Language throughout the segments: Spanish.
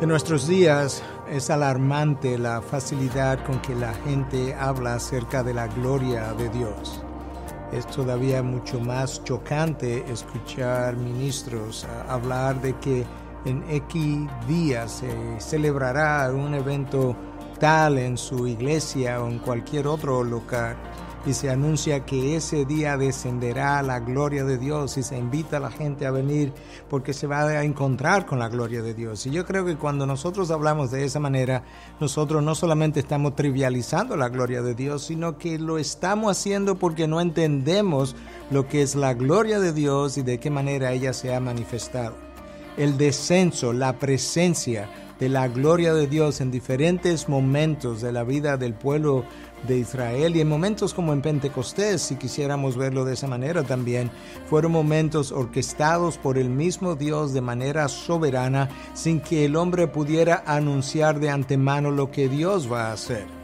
En nuestros días es alarmante la facilidad con que la gente habla acerca de la gloria de Dios. Es todavía mucho más chocante escuchar ministros hablar de que en X días se celebrará un evento tal en su iglesia o en cualquier otro lugar y se anuncia que ese día descenderá la gloria de Dios y se invita a la gente a venir porque se va a encontrar con la gloria de Dios. Y yo creo que cuando nosotros hablamos de esa manera, nosotros no solamente estamos trivializando la gloria de Dios, sino que lo estamos haciendo porque no entendemos lo que es la gloria de Dios y de qué manera ella se ha manifestado. El descenso, la presencia de la gloria de Dios en diferentes momentos de la vida del pueblo de Israel y en momentos como en Pentecostés, si quisiéramos verlo de esa manera también, fueron momentos orquestados por el mismo Dios de manera soberana sin que el hombre pudiera anunciar de antemano lo que Dios va a hacer.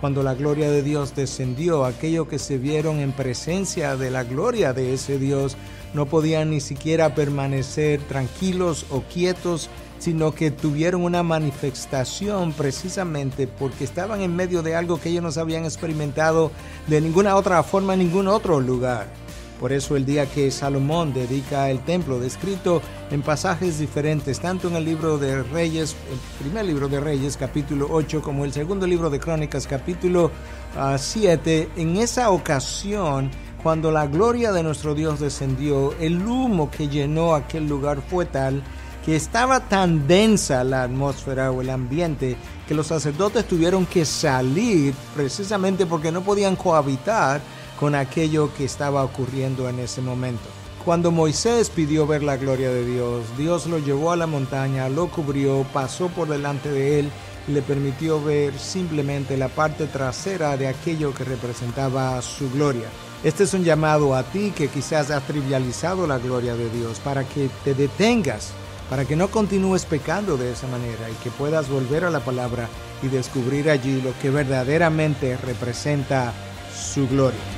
Cuando la gloria de Dios descendió, aquellos que se vieron en presencia de la gloria de ese Dios no podían ni siquiera permanecer tranquilos o quietos sino que tuvieron una manifestación precisamente porque estaban en medio de algo que ellos no habían experimentado de ninguna otra forma en ningún otro lugar. Por eso el día que Salomón dedica el templo, descrito en pasajes diferentes, tanto en el libro de Reyes, el primer libro de Reyes, capítulo 8, como el segundo libro de Crónicas, capítulo 7, ah, en esa ocasión, cuando la gloria de nuestro Dios descendió, el humo que llenó aquel lugar fue tal que estaba tan densa la atmósfera o el ambiente que los sacerdotes tuvieron que salir precisamente porque no podían cohabitar con aquello que estaba ocurriendo en ese momento. Cuando Moisés pidió ver la gloria de Dios, Dios lo llevó a la montaña, lo cubrió, pasó por delante de él y le permitió ver simplemente la parte trasera de aquello que representaba su gloria. Este es un llamado a ti que quizás has trivializado la gloria de Dios para que te detengas para que no continúes pecando de esa manera y que puedas volver a la palabra y descubrir allí lo que verdaderamente representa su gloria.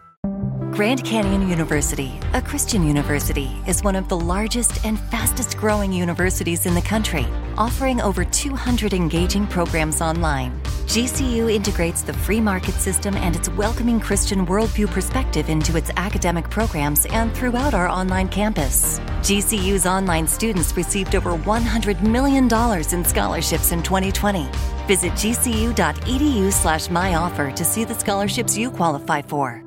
Grand Canyon University, a Christian university, is one of the largest and fastest growing universities in the country, offering over 200 engaging programs online. GCU integrates the free market system and its welcoming Christian worldview perspective into its academic programs and throughout our online campus. GCU's online students received over $100 million in scholarships in 2020. Visit gcu.edu slash myoffer to see the scholarships you qualify for.